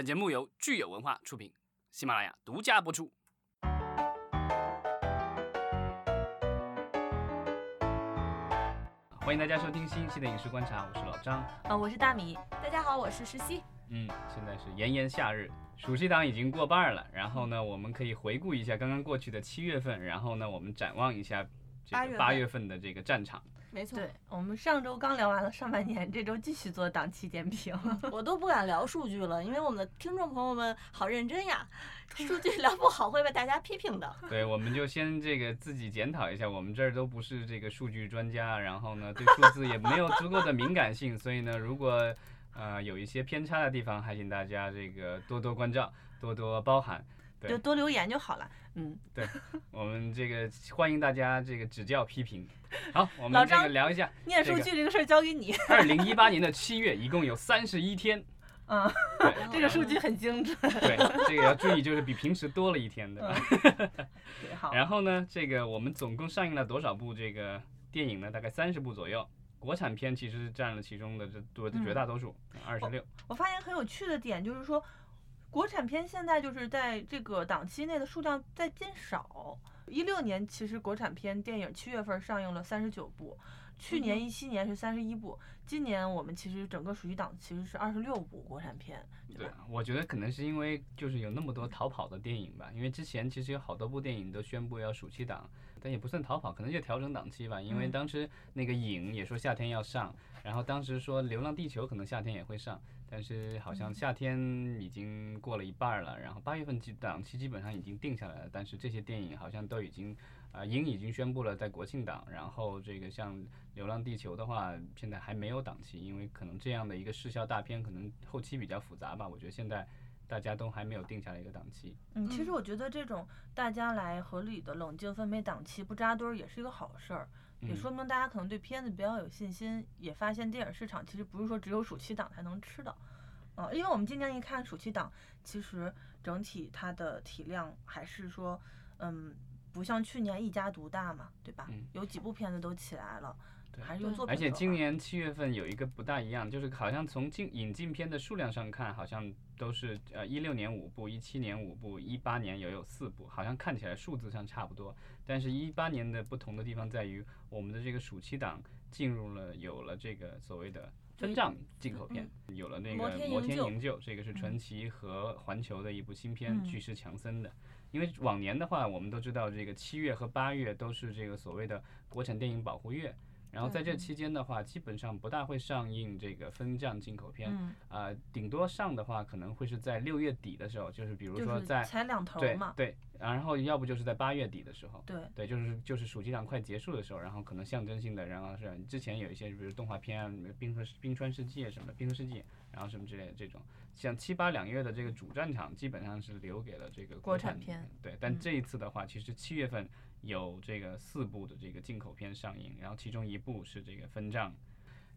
本节目由聚友文化出品，喜马拉雅独家播出。欢迎大家收听新一期的影视观察，我是老张。啊，我是大米。大家好，我是石溪。嗯，现在是炎炎夏日，暑期档已经过半了。然后呢，我们可以回顾一下刚刚过去的七月份，然后呢，我们展望一下这个八月份的这个战场。没错，对我们上周刚聊完了上半年，这周继续做档期点评。我都不敢聊数据了，因为我们的听众朋友们好认真呀，数据聊不好会被大家批评的。对，我们就先这个自己检讨一下，我们这儿都不是这个数据专家，然后呢，对数字也没有足够的敏感性，所以呢，如果呃有一些偏差的地方，还请大家这个多多关照，多多包涵。就多留言就好了，嗯，对，我们这个欢迎大家这个指教批评。好，我们这个聊一下念数据这个事儿交给你。二零一八年的七月一共有三十一天，嗯，对，这个数据很精准。对，这个要注意，就是比平时多了一天的。好。然后呢，这个我们总共上映了多少部这个电影呢？大概三十部左右。国产片其实占了其中的这多绝大多数，二十六。我发现很有趣的点就是说。国产片现在就是在这个档期内的数量在减少。一六年其实国产片电影七月份上映了三十九部，去年一七年是三十一部，今年我们其实整个暑期档其实是二十六部国产片。对，我觉得可能是因为就是有那么多逃跑的电影吧，因为之前其实有好多部电影都宣布要暑期档，但也不算逃跑，可能就调整档期吧。因为当时那个影也说夏天要上，然后当时说流浪地球可能夏天也会上。但是好像夏天已经过了一半了，然后八月份基档期基本上已经定下来了。但是这些电影好像都已经，啊，影已经宣布了在国庆档。然后这个像《流浪地球》的话，现在还没有档期，因为可能这样的一个视效大片，可能后期比较复杂吧。我觉得现在大家都还没有定下来一个档期。嗯，其实我觉得这种大家来合理的冷静分配档期，不扎堆儿也是一个好事儿。也说明大家可能对片子比较有信心，也发现电影市场其实不是说只有暑期档才能吃的，嗯，因为我们今年一看暑期档，其实整体它的体量还是说，嗯，不像去年一家独大嘛，对吧？有几部片子都起来了。还是而且今年七月份有一个不大一样，就是好像从进引进片的数量上看，好像都是呃一六年五部，一七年五部，一八年也有四部，好像看起来数字上差不多。但是，一八年的不同的地方在于，我们的这个暑期档进入了有了这个所谓的分账进口片，有了那个《摩天营救》，这个是传奇和环球的一部新片，巨石强森的。因为往年的话，我们都知道这个七月和八月都是这个所谓的国产电影保护月。然后在这期间的话，基本上不大会上映这个分账进口片，啊，顶多上的话可能会是在六月底的时候，就是比如说在才两头嘛，对，然后要不就是在八月底的时候，对，对，就是就是暑期档快结束的时候，然后可能象征性的，然后是之前有一些比如动画片啊，冰河冰川世界什么的，冰河世界，然后什么之类的这种，像七八两月的这个主战场基本上是留给了这个国产片，对，但这一次的话，其实七月份。有这个四部的这个进口片上映，然后其中一部是这个分账。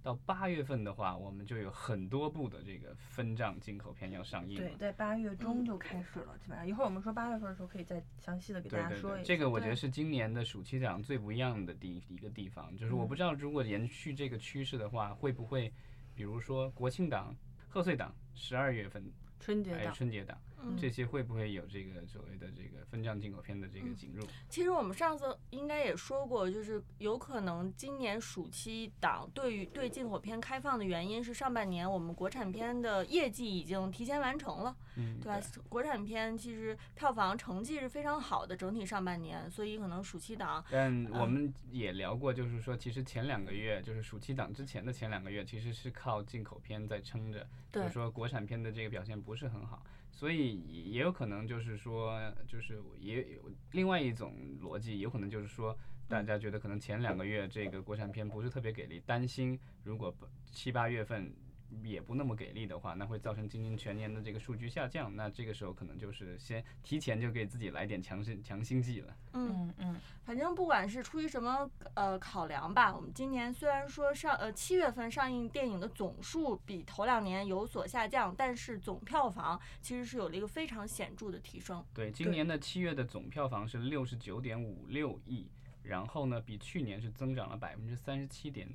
到八月份的话，我们就有很多部的这个分账进口片要上映。对，在八月中就开始了，基本上一会儿我们说八月份的时候可以再详细的给大家说一下。这个我觉得是今年的暑期档最不一样的地一个地方，就是我不知道如果延续这个趋势的话，会不会，比如说国庆档、贺岁档，十二月份。春节档，春节档，这些会不会有这个所谓的这个分账进口片的这个进入？其实我们上次应该也说过，就是有可能今年暑期档对于对进口片开放的原因是上半年我们国产片的业绩已经提前完成了，嗯，对吧？国产片其实票房成绩是非常好的，整体上半年，所以可能暑期档。但我们也聊过，就是说其实前两个月，就是暑期档之前的前两个月，其实是靠进口片在撑着，就是说国产片的这个表现。不是很好，所以也有可能就是说，就是也有另外一种逻辑，有可能就是说，大家觉得可能前两个月这个国产片不是特别给力，担心如果七八月份。也不那么给力的话，那会造成今年全年的这个数据下降。那这个时候可能就是先提前就给自己来点强心强心剂了。嗯嗯，反正不管是出于什么呃考量吧，我们今年虽然说上呃七月份上映电影的总数比头两年有所下降，但是总票房其实是有了一个非常显著的提升。对，今年的七月的总票房是六十九点五六亿，然后呢，比去年是增长了百分之三十七点。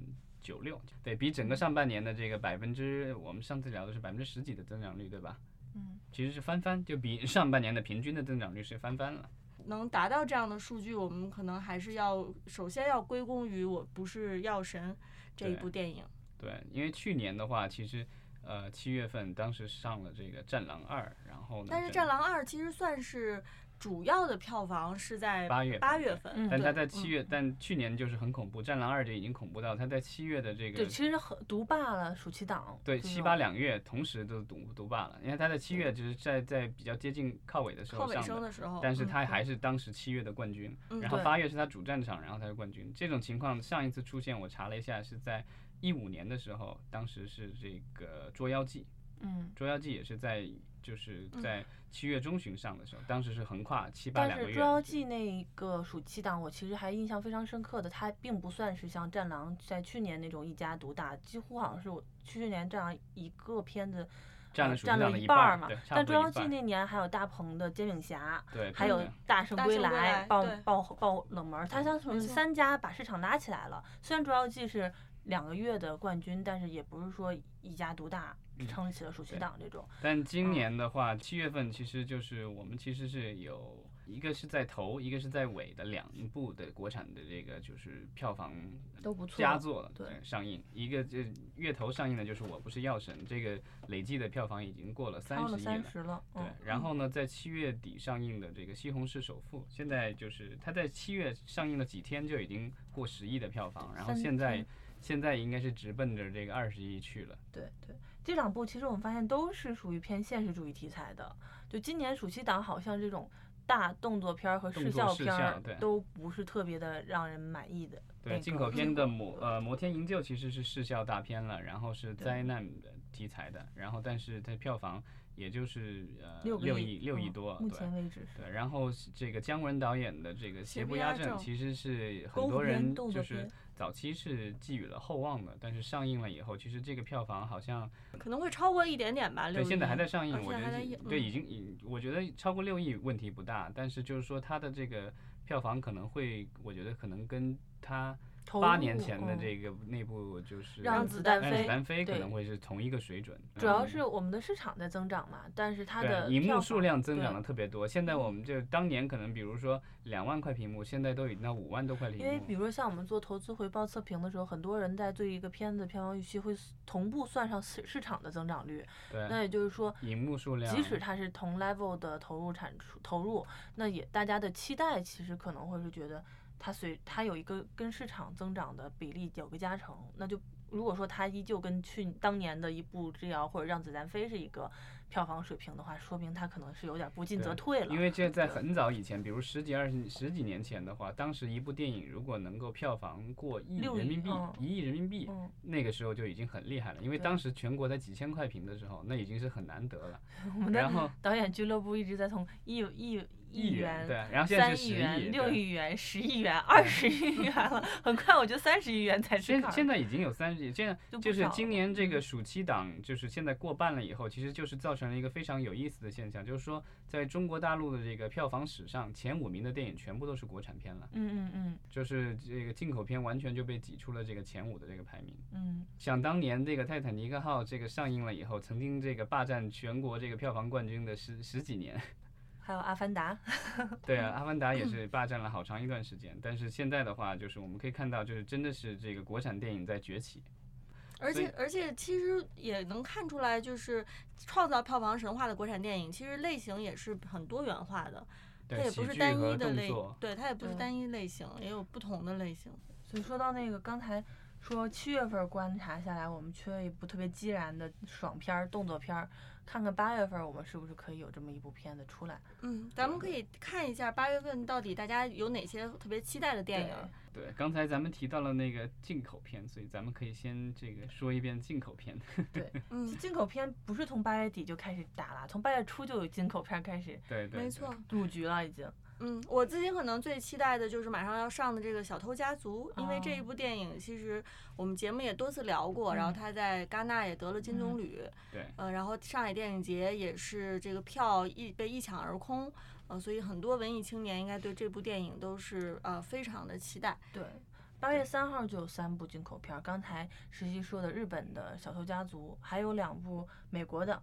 九六，对比整个上半年的这个百分之，我们上次聊的是百分之十几的增长率，对吧？嗯，其实是翻番，就比上半年的平均的增长率是翻番了。能达到这样的数据，我们可能还是要首先要归功于《我不是药神》这一部电影。对，因为去年的话，其实呃七月份当时上了这个《战狼二》，然后呢，但是《战狼二》其实算是主要的票房是在八月份八月份，嗯但它对嗯在七月，但去年就是很恐怖，《战狼二》就已经恐怖到他在七月的这个对，个其实很独霸了暑期档。对七八两月同时都独独霸了，因为他在七月就是在在比较接近靠尾的时靠尾候上的，声的时候，但是嗯它还是当时七月的冠军，嗯然后对八月是他主战场，然后他是冠军。这种情况上一次出现，我查了一下是在一五年的时候，当时是这个《捉妖记》，嗯，《捉妖记》也是在就是嗯在七月中旬上的时候，当时是横跨七八但两个月。是《捉妖记》那个暑期档，我其实还印象非常深刻的，它并不算是像《战狼》在去年那种一家独大，几乎好像是我去年《战狼》一个片子占了占了一半嘛但《捉妖记》那年还有大鹏的《煎饼侠》，对，还有《大圣归来圣归来》爆爆爆冷门儿，它相当于三家把市场拉起来了。虽然《捉妖记》是两个月的冠军，但是也不是说一家独大嗯撑起了暑期档这种。但今嗯年的话，七月份其实就是我们其实是有一个是在头，一个是在尾的两部的国产的这个就是票房都不错佳作了，对上映。一个就月头上映的就是《我不是药神》，这个累计的票房已经过了三十亿了。三十了，对嗯，，然后呢，在七月底上映的这个《西红柿首富》，现在就是它在七月上映了几天就已经过十亿的票房，然后现在天现在应该是直奔着这个二十亿去了。对对，这两部其实我们发现都是属于偏现实主义题材的。就今年暑期档好像这种大动作片儿和视效片都不是特别的让人满意的对，进口片的 摩呃摩天营救其实是视效大片了，然后是灾难的题材的，然后但是它票房也就是呃六亿六亿嗯多，目前为止是。对，然后这个姜文导演的这个《邪邪不压正》，其实是很多人就是早期是寄予了厚望的，但是上映了以后，其实这个票房好像可能会超过一点点吧。对，现在还在上映，我觉得对已经已，我觉得超过六亿问题不大，但是就是说它的这个票房可能会，我觉得可能跟它投八年前的这个那部就是让子弹飞子弹飞可对能会是同一个水准。主要嗯是我们的市场在增长嘛，但是它的荧幕数量增长的特别多，现在我们就当年可能比如说两万块屏幕，现在都已经到五万多块屏因为比。如说像我们做投资回报测评的时候，很多人在对一个片子票房预期会同步算上市市场的增长率，那，也就是说，荧幕数量，即使它是同 level 的投入产出投入，那也大家的期待其实可能会是觉得它随它有一个跟市场增长的比例有个加成，那就如果说它依旧跟去当年的一步《之遥》或者《让子弹飞》是一个票房水平的话，说明它可能是有点不进则退了。因为这在很早以前，比如十几、二十、十几年前的话，当时一部电影如果能够票房过亿人民币嗯，一亿人民币，嗯，那个时候就已经很厉害了。因为当时全国才几千块屏的时候，那已经是很难得了。我们然后的导演俱乐部一直在从亿亿亿元对，然后现在三亿是十元、六亿元、十亿元、二十亿元了，很快我就三十亿元才是现现在已经有三十亿，现在就是今年这个嗯暑期档，就是现在过半了以后，其实就是造成了一个非常有意思的现象，就是说在中国大陆的这个票房史上，前五名的电影全部都是国产片了，嗯嗯嗯就是这个进口片完全就被挤出了这个前五的这个排名。嗯，想当年这个泰坦尼克号这个上映了以后，曾经这个霸占全国这个票房冠军的十十几年。还有《阿凡达 》，对啊，阿凡达也是霸占了好长一段时间，但是现在的话，就是我们可以看到，就是真的是这个国产电影在崛起。而且而且其实也能看出来，就是创造票房神话的国产电影，其实类型也是很多元化的，它，也不是单一的类对，它也不是单一类型，也有不同的类型。所以说到那个刚才说七月份观察下来，我们缺一部特别激燃的爽片儿、动作片儿，看看八月份我们是不是可以有这么一部片子出来？嗯，咱们可以看一下八月份到底大家有哪些特别期待的电影。对，刚才咱们提到了那个进口片，所以咱们可以先这个说一遍进口片。对，嗯，进口片不是从八月底就开始打了，从八月初就有进口片开始对对，对没错。入局了，已经。嗯，我自己可能最期待的就是马上要上的这个《小偷家族》，因为这一哦部电影其实我们节目也多次聊过，然后嗯它在戛纳也得了金棕嗯榈，对呃，然后上海电影节也是这个票一被一抢而空，呃，所以很多文艺青年应该对这部电影都是呃非常的期待。对，八月三号就有三部进口片儿，刚才实习说的日本的《小偷家族》，还有两部美国的，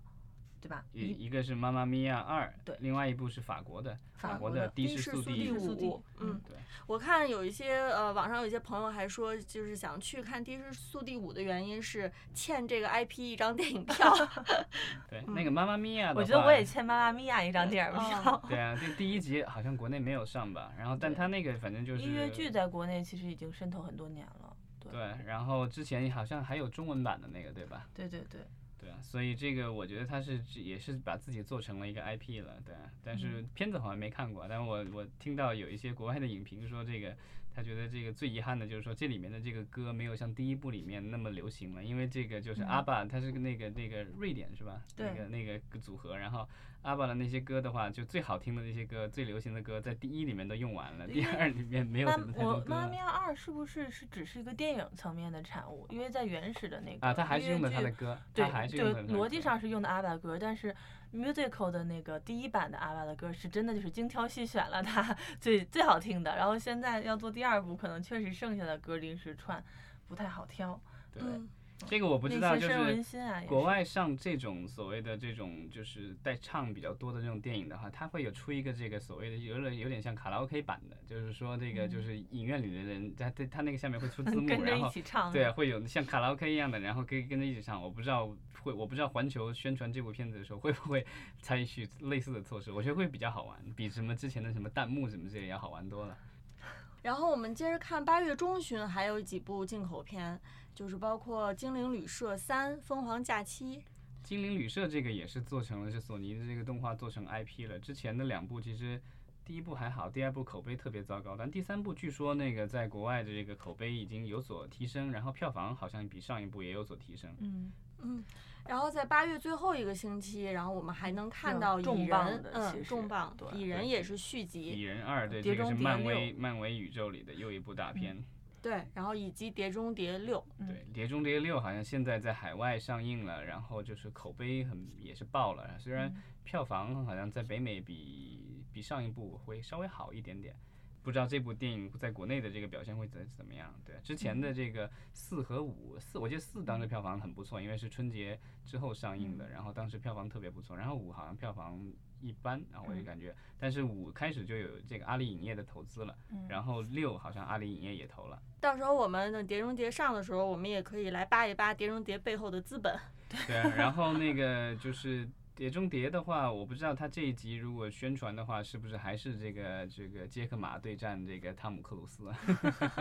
对吧？一一个是《妈妈咪呀二》，对另外一部是法国的，法国的《的士速递五》嗯，对，我看有一些呃，网上有一些朋友还说，就是想去看《的士速递五》的原因是欠这个 IP 一张电影票。对，那个《妈妈咪呀》，我觉得我也欠妈妈咪呀一张电影哦票。对啊，这第一集好像国内没有上吧，然后但对他那个反正就是音乐剧在国内其实已经渗透很多年了。对对，然后之前好像还有中文版的那个，对吧？对对对，对啊，所以这个我觉得他是也是把自己做成了一个 IP 了，对啊。但是嗯片子好像没看过，但我我听到有一些国外的影评说这个，他觉得这个最遗憾的就是说这里面的这个歌没有像第一部里面那么流行了，因为这个就是嗯阿爸，他是个那个那个瑞典是吧？那个那个组合，然后阿爸的那些歌的话，就最好听的那些歌、最流行的歌，在第一里面都用完了，第二里面没有妈什么太多歌妈咪。呀二是不是是只是一个电影层面的产物？因为在原始的那个啊，他还是用的他的歌，对他还是对用的逻辑歌上是用的阿爸歌，但是 musical 的那个第一版的阿爸的歌是真的就是精挑细选了它 最最好听的，然后现在要做第二部，可能确实剩下的歌临时串不太好挑。对。嗯这个我不知道，就是国外上这种所谓的这种就是带唱比较多的这种电影的话，它会有出一个这个所谓的有点有点像卡拉 OK 版的，就是说这个就是影院里的人在对他那个下面会出 字幕，嗯跟着一然后起唱。对，会有像卡拉 OK 一样的，然后可以跟着一起唱。我不知道会，我不知道环球宣传这部片子的时候会不会 采取类似的措施，我觉得会比较好玩，比什么之前的什么弹幕什么之类要好玩多了。然后我们接着看八月中旬还有几部进口片，就是包括《精灵旅社三》《疯狂假期》。精灵旅社这个也是做成了是索尼的这个动画做成 IP 了，之前的两部其实第一部还好，第二部口碑特别糟糕，但第三部据说那个在国外的这个口碑已经有所提升，然后票房好像比上一部也有所提升。嗯，嗯，然后在八月最后一个星期，然后我们还能看到蚁重磅人，嗯，重磅，蚁人也是续集，蚁人二对，碟这个是漫威漫威宇宙里的又一部大片。对，然后以及《碟中谍六》，嗯对，《碟中谍六》好像现在在海外上映了，然后就是口碑很也是爆了，虽然嗯票房好像在北美比比上一部会稍微好一点点。不知道这部电影在国内的这个表现会怎怎么样？对，之前的这个四和五，四我记得四当时票房很不错，因为是春节之后上映的，然后当时票房特别不错。然后五好像票房一般，然后我就感觉，但是五开始就有这个阿里影业的投资了，嗯然后六好像阿里影业也投了。到时候我们等《碟中谍》上的时候，我们也可以来扒一扒《碟中谍》背后的资本。对啊，然后那个就是《碟中谍》的话，我不知道他这一集如果宣传的话，是不是还是这个这个杰克马对战这个汤姆克鲁斯？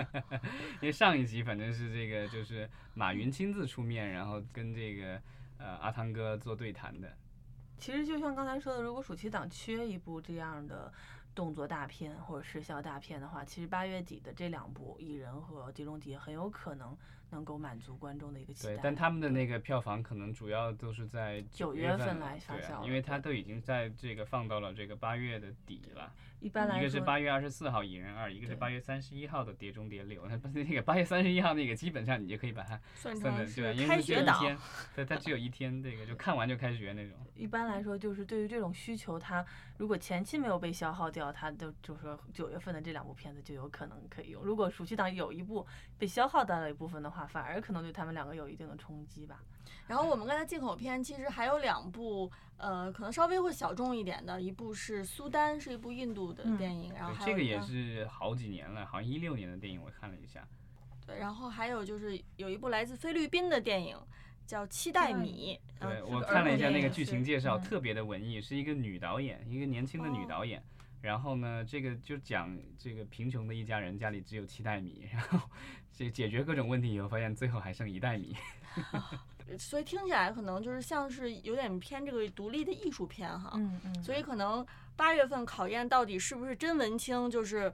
因为上一集反正是这个就是马云亲自出面，然后跟这个呃阿汤哥做对谈的。其实就像刚才说的，如果暑期档缺一部这样的动作大片或者视效大片的话，其实八月底的这两部《蚁人》和《碟中谍》很有可能能够满足观众的一个期待。，对但他们的那个票房可能主要都是在九月份来发酵因为它都已经在这个放到了这个八月的底了。一般来一个是，八月二十四号《蚁人二》，一个是八月三十一号的《碟中谍六》。那那个八月三十一号那个，基本上你就可以把它 算算的对吧？因为是只有开学档。一天，对，它只有一天，这个就看完就开学那种。一般来说就是对于这种需求，它如果前期没有被消耗掉，它就就说九月份的这两部片子就有可能可以用。如果暑期档有一部被消耗掉了一部分的话，反而可能对他们两个有一定的冲击吧。然后我们刚才进口片其实还有两部，呃，可能稍微会小众一点的，一部是《苏丹》，是一部印度的嗯电影，然后，这个也是好几年了，好像一六年的电影，我看了一下。对，然后还有就是有一部来自菲律宾的电影叫《期待待米》，嗯对我看了一下那个剧情介绍，嗯特别的文艺，是一个女导演，一个年轻的女哦导演。然后呢，这个就讲这个贫穷的一家人家里只有七袋米，然后解解决各种问题以后，发现最后还剩一袋米。所以听起来可能就是像是有点偏这个独立的艺术片哈。嗯嗯，所以可能八月份考验到底是不是真文青，就是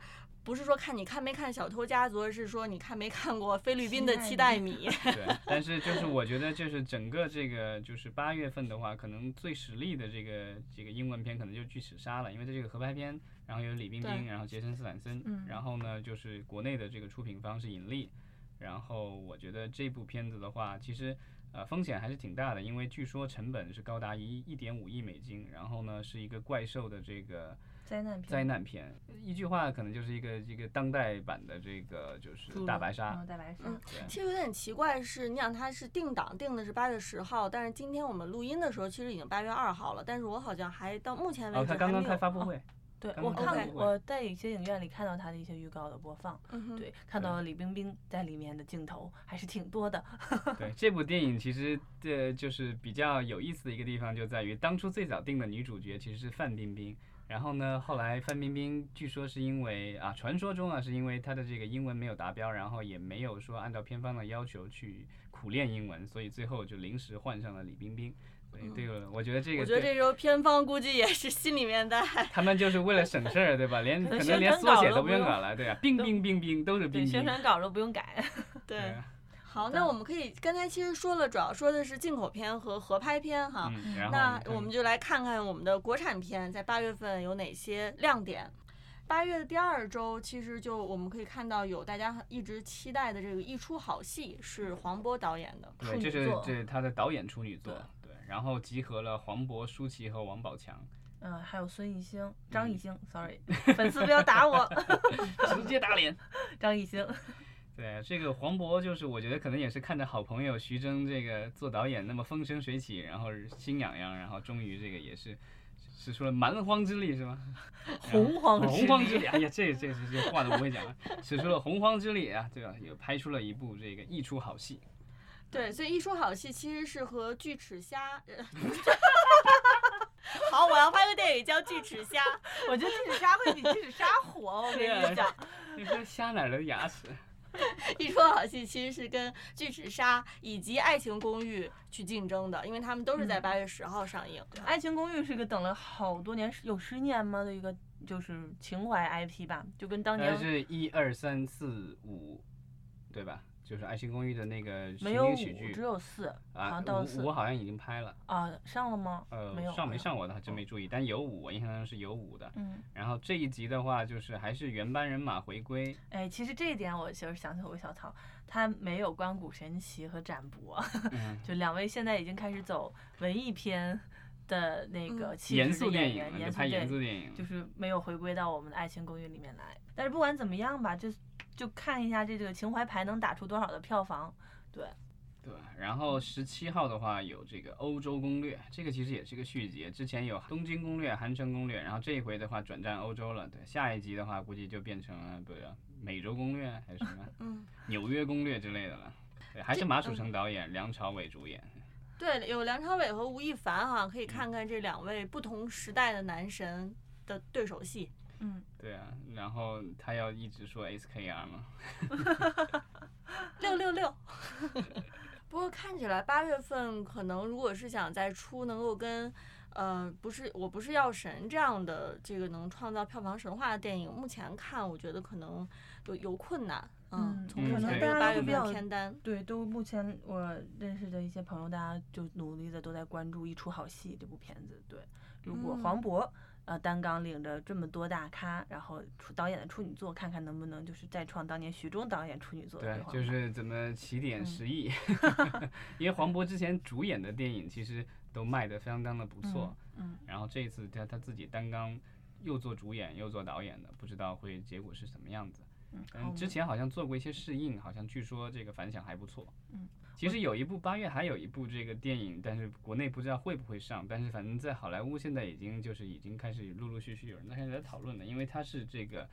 不是说看你看没看《小偷家族》，而是说你看没看过菲律宾的《期待米》。对，但是就是我觉得就是整个这个就是八月份的话，可能最实力的这个这个英文片可能就《巨齿鲨》了，因为它这个合拍片，然后有李冰冰，然后杰森斯坦森，嗯然后呢就是国内的这个出品方是引力，然后我觉得这部片子的话，其实。呃，风险还是挺大的，因为据说成本是高达一一点五亿美金，然后呢是一个怪兽的这个灾难片，灾难片，一句话可能就是一个一个当代版的这个就是大白鲨。嗯，大白鲨，嗯其实有点奇怪是，你想它是定档定的是八月十号，但是今天我们录音的时候其实已经八月二号了，但是我好像还到目前为哦，止他刚刚还没有。哦开发布会，对我看过，我在一些影院里看到他的一些预告的播放，嗯，对，看到了李冰冰在里面的镜头还是挺多的。对这部电影其实这就是比较有意思的一个地方就在于，当初最早定的女主角其实是范冰冰。然后呢，后来范冰冰据说是因为啊，传说中啊是因为她的这个英文没有达标，然后也没有说按照片方的要求去苦练英文，所以最后就临时换上了李冰冰。所以这个我觉得这个我觉得这时候片方估计也是心里面在 他们就是为了省事儿，对吧？连可能连缩写都不用不用搞了，对啊，冰冰冰冰都是对，冰冰。宣传稿都不用改。对。啊好，那我们可以刚才其实说了，主要说的是进口片和合拍片哈。嗯，那我们就来看看我们的国产片在八月份有哪些亮点。八月的第二周，其实就我们可以看到有大家一直期待的这个《一出好戏》，是黄渤导演的。对，处这是女座这是他的导演处女作对，对，然后集合了黄渤、舒淇和王宝强，嗯，还有孙艺兴、张嗯艺兴，sorry，粉丝不要打我，直接打脸。张艺兴。对，这个黄渤就是我觉得可能也是看着好朋友徐峥这个做导演那么风生水起，然后心痒痒，然后终于这个也是使出了蛮荒之力是吗？洪荒之洪荒之力力，哎呀，这这这这话都不会讲了，使出了洪荒之力啊，对吧？也拍出了一部这个一出好戏。对，所以《一出好戏》其实是和《巨齿虾》呃。好，我要拍个电影叫《巨齿虾》。我觉得巨齿虾会比巨齿鲨火，我跟你讲。你说虾哪儿的牙齿？一出好戏其实是跟《巨齿鲨》以及《爱情公寓》去竞争的，因为他们都是在嗯八月十号上映。《爱情公寓》是个等了好多年，有十年吗的一个就是情怀 IP 吧，就跟当呃，年是一二三四五，对吧？就是《爱情公寓》的那个情没有五，景喜剧只有四，好啊像，到了四五五好像已经拍了，啊，上了吗？呃没有，上没上我倒还真没注意，但有五，我印象中是有五的。嗯，然后这一集的话，就是还是原班人马回归，哎，其实这一点我其实想起我小曹，他没有关谷神奇和展博，嗯，就两位现在已经开始走文艺片的那个严肃电影，严肃拍严电影，肃电影，就是没有回归到我们的《爱情公寓》里面来。但是不管怎么样吧，就就看一下这个情怀牌能打出多少的票房。对，对，然后十七号的话有这个欧洲攻略，这个其实也是个续集，之前有东京攻略、韩城攻略，然后这一回的话转战欧洲了，对，下一集的话估计就变成了不是美洲攻略还是什么嗯，纽约攻略之类的了，对，还是马楚成导演，梁朝伟主演，对，有梁朝伟和吴亦凡哈，可以看看这两位不同时代的男神的对手戏。嗯，对啊，然后他要一直说 SKR 吗，六六六。不过看起来八月份可能如果是想再出能够跟，呃，不是我不是药神这样的这个能创造票房神话的电影，目前看我觉得可能有有困难。嗯从可能目前大家都比较偏单，对，都目前我认识的一些朋友，大家就努力的都在关注《一出好戏》这部片子。对，如果嗯黄渤呃担纲领着这么多大咖，然后出导演的处女作，看看能不能就是再创当年徐峥导演处女作的对就是怎么起点嗯十亿 因为黄渤之前主演的电影其实都卖得相当的不错，嗯，然后这一次他他自己担纲又做主演又做导演的，不知道会结果是什么样子。嗯，之前好像做过一些试映，好像据说这个反响还不错。嗯，其实有一部八月还有一部这个电影，但是国内不知道会不会上，但是反正在好莱坞现在已经就是已经开始陆陆续续有人在开始在讨论了，因为它是这个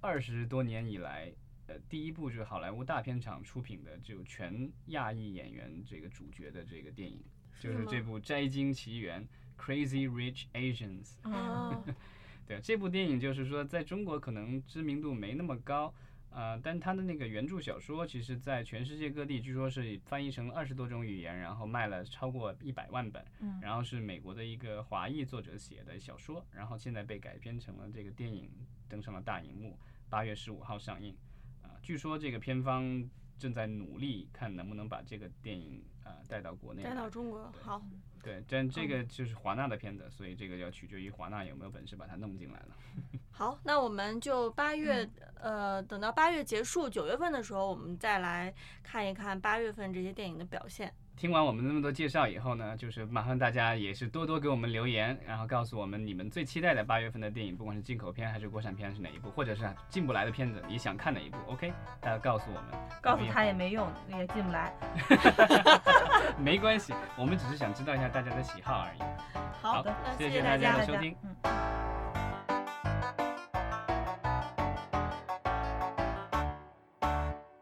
二十多年以来。呃，第一部就是好莱坞大片厂出品的，就全亚裔演员这个主角的这个电影，就是这部《摘金奇缘》（Crazy Rich Asians）。嗯哦，对，这部电影就是说，在中国可能知名度没那么高，呃，但他的那个原著小说，其实在全世界各地据说是翻译成二十多种语言，然后卖了超过一百万本，嗯然后是美国的一个华裔作者写的小说，然后现在被改编成了这个电影，登上了大荧幕，八月十五号上映，啊、据说这个片方正在努力看能不能把这个电影啊、呃带到国内，带到中国好。对，但这个就是华纳的片子，所以这个要取决于华纳有没有本事把它弄进来了。好，那我们就八月，嗯呃，等到八月结束，九月份的时候，我们再来看一看八月份这些电影的表现。听完我们那么多介绍以后呢，就是麻烦大家也是多多给我们留言，然后告诉我们你们最期待的八月份的电影，不管是进口片还是国产片是哪一部，或者是进不来的片子，你想看哪一部？OK，大家告诉我们。告诉他也没用，也进不来。没关系，我们只是想知道一下大家的喜好而已。好的，谢谢大家的收听。嗯。